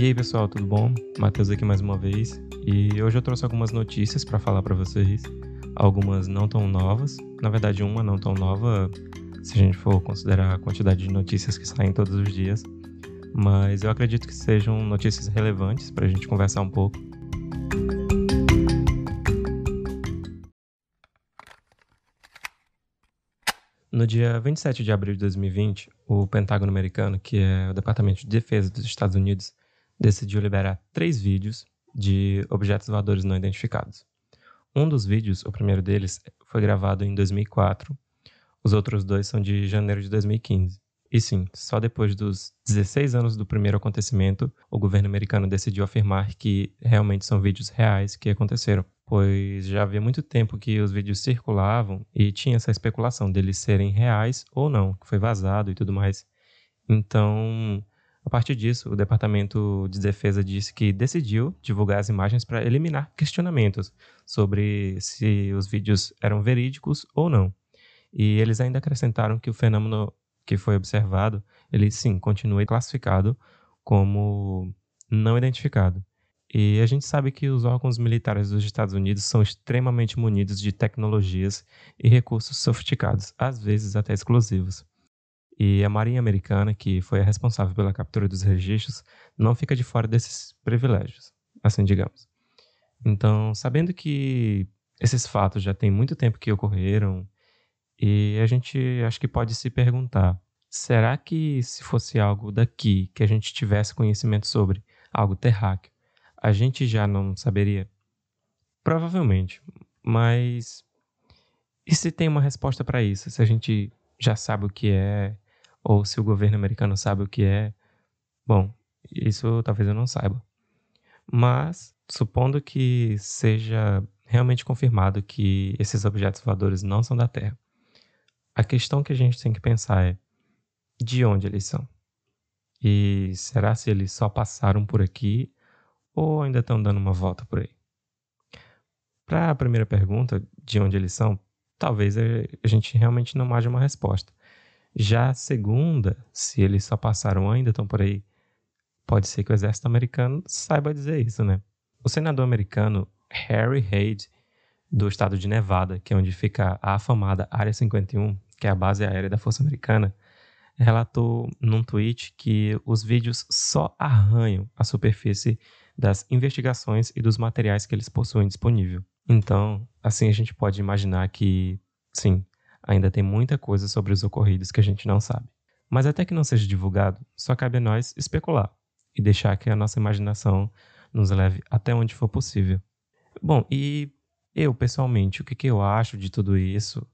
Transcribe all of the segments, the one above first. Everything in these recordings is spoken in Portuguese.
E aí pessoal, tudo bom? Matheus aqui mais uma vez. E hoje eu trouxe algumas notícias para falar para vocês. Algumas não tão novas, na verdade uma não tão nova, se a gente for considerar a quantidade de notícias que saem todos os dias. Mas eu acredito que sejam notícias relevantes para a gente conversar um pouco. No dia 27 de abril de 2020, o Pentágono americano, que é o Departamento de Defesa dos Estados Unidos, decidiu liberar três vídeos de objetos voadores não identificados. Um dos vídeos, o primeiro deles, foi gravado em 2004. Os outros dois são de janeiro de 2015. E sim, só depois dos 16 anos do primeiro acontecimento, o governo americano decidiu afirmar que realmente são vídeos reais que aconteceram, pois já havia muito tempo que os vídeos circulavam e tinha essa especulação deles serem reais ou não, que foi vazado e tudo mais. Então, a partir disso, o Departamento de Defesa disse que decidiu divulgar as imagens para eliminar questionamentos sobre se os vídeos eram verídicos ou não. E eles ainda acrescentaram que o fenômeno que foi observado, ele sim continua classificado como não identificado. E a gente sabe que os órgãos militares dos Estados Unidos são extremamente munidos de tecnologias e recursos sofisticados, às vezes até exclusivos. E a Marinha Americana, que foi a responsável pela captura dos registros, não fica de fora desses privilégios, assim digamos. Então, sabendo que esses fatos já tem muito tempo que ocorreram, e a gente acho que pode se perguntar: será que se fosse algo daqui que a gente tivesse conhecimento sobre, algo terráqueo, a gente já não saberia? Provavelmente, mas e se tem uma resposta para isso? Se a gente já sabe o que é, ou se o governo americano sabe o que é. Bom, isso talvez eu não saiba. Mas, supondo que seja realmente confirmado que esses objetos voadores não são da Terra, a questão que a gente tem que pensar é de onde eles são? E será se eles só passaram por aqui ou ainda estão dando uma volta por aí? Para a primeira pergunta, de onde eles são, talvez a gente realmente não haja uma resposta. Já a segunda, se eles só passaram ainda, estão por aí, pode ser que o exército americano saiba dizer isso, né? O senador americano Harry Reid, do estado de Nevada, que é onde fica a afamada Área 51, que é a base aérea da Força Americana, relatou num tweet que os vídeos só arranham a superfície das investigações e dos materiais que eles possuem disponível. Então, assim a gente pode imaginar que, sim, ainda tem muita coisa sobre os ocorridos que a gente não sabe. Mas até que não seja divulgado, só cabe a nós especular e deixar que a nossa imaginação nos leve até onde for possível. Bom, e eu, pessoalmente, o que, que eu acho de tudo isso?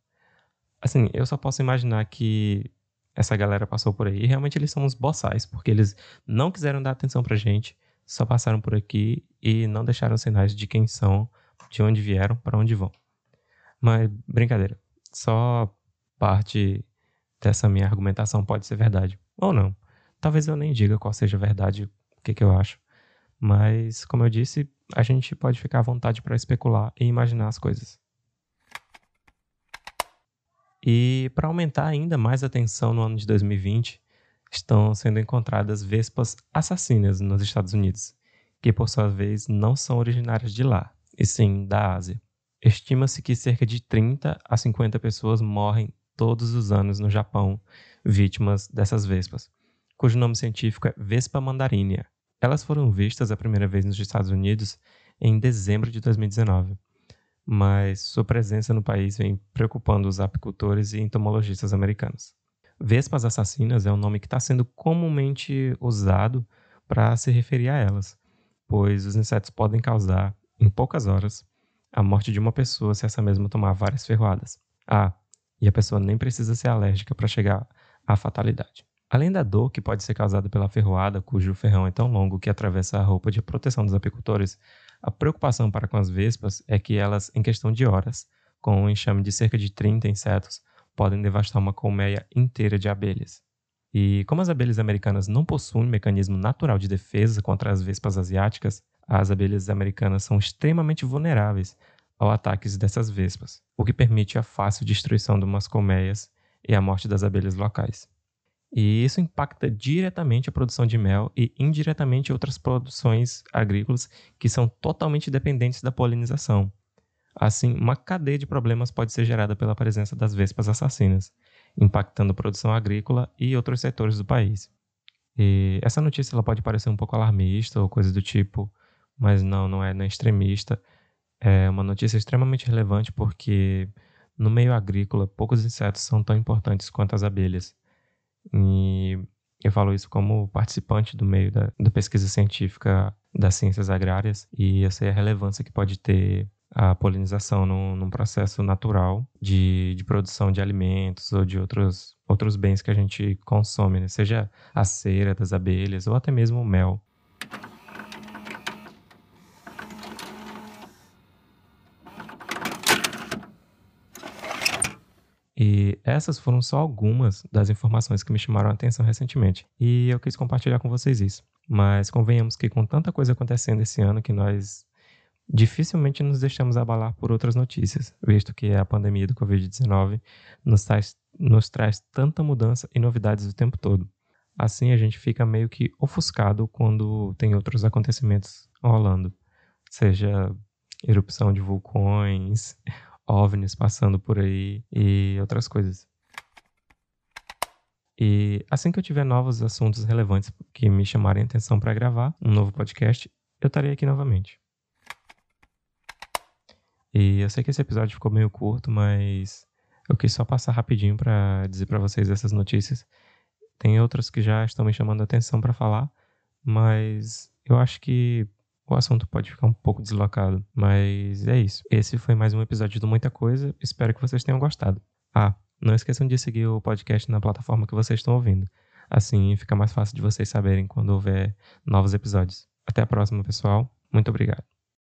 Assim, eu só posso imaginar que essa galera passou por aí realmente eles são uns boçais, porque eles não quiseram dar atenção pra gente, só passaram por aqui e não deixaram sinais de quem são, de onde vieram, para onde vão. Mas, brincadeira só parte dessa minha argumentação pode ser verdade. Ou não. Talvez eu nem diga qual seja verdade, o que, que eu acho. Mas, como eu disse, a gente pode ficar à vontade para especular e imaginar as coisas. E para aumentar ainda mais a tensão no ano de 2020, estão sendo encontradas vespas assassinas nos Estados Unidos, que por sua vez não são originárias de lá, e sim da Ásia. Estima-se que cerca de 30 a 50 pessoas morrem todos os anos no Japão vítimas dessas vespas, cujo nome científico é Vespa mandarinea. Elas foram vistas a primeira vez nos Estados Unidos em dezembro de 2019, mas sua presença no país vem preocupando os apicultores e entomologistas americanos. Vespas assassinas é um nome que está sendo comumente usado para se referir a elas, pois os insetos podem causar, em poucas horas, a morte de uma pessoa se essa mesma tomar várias ferroadas. Ah, e a pessoa nem precisa ser alérgica para chegar à fatalidade. Além da dor que pode ser causada pela ferroada, cujo ferrão é tão longo que atravessa a roupa de proteção dos apicultores, a preocupação para com as vespas é que elas, em questão de horas, com um enxame de cerca de 30 insetos, podem devastar uma colmeia inteira de abelhas. E como as abelhas americanas não possuem mecanismo natural de defesa contra as vespas asiáticas, as abelhas americanas são extremamente vulneráveis aos ataques dessas vespas, o que permite a fácil destruição de umas colmeias e a morte das abelhas locais. E isso impacta diretamente a produção de mel e indiretamente outras produções agrícolas que são totalmente dependentes da polinização. Assim, uma cadeia de problemas pode ser gerada pela presença das vespas assassinas, impactando a produção agrícola e outros setores do país. E essa notícia ela pode parecer um pouco alarmista ou coisa do tipo, mas não, não é, é extremista. É uma notícia extremamente relevante porque no meio agrícola poucos insetos são tão importantes quanto as abelhas. E eu falo isso como participante do meio da, da pesquisa científica das ciências agrárias e eu sei a relevância que pode ter a polinização num, num processo natural de, de, produção de alimentos ou de outros, outros bens que a gente consome, né? seja a cera das abelhas ou até mesmo o mel. E essas foram só algumas das informações que me chamaram a atenção recentemente. E eu quis compartilhar com vocês isso. Mas convenhamos que com tanta coisa acontecendo esse ano que nós dificilmente nos deixamos abalar por outras notícias, visto que a pandemia do Covid-19 nos nos traz tanta mudança e novidades o tempo todo. Assim, a gente fica meio que ofuscado quando tem outros acontecimentos rolando, seja erupção de vulcões, OVNIs passando por aí e outras coisas. E assim que eu tiver novos assuntos relevantes que me chamarem a atenção para gravar um novo podcast, eu estarei aqui novamente. E eu sei que esse episódio ficou meio curto, mas eu quis só passar rapidinho para dizer para vocês essas notícias. Tem outras que já estão me chamando a atenção para falar, mas eu acho que o assunto pode ficar um pouco deslocado. Mas é isso. Esse foi mais um episódio do Muita Coisa. Espero que vocês tenham gostado. Ah, não esqueçam de seguir o podcast na plataforma que vocês estão ouvindo. Assim fica mais fácil de vocês saberem quando houver novos episódios. Até a próxima, pessoal. Muito obrigado.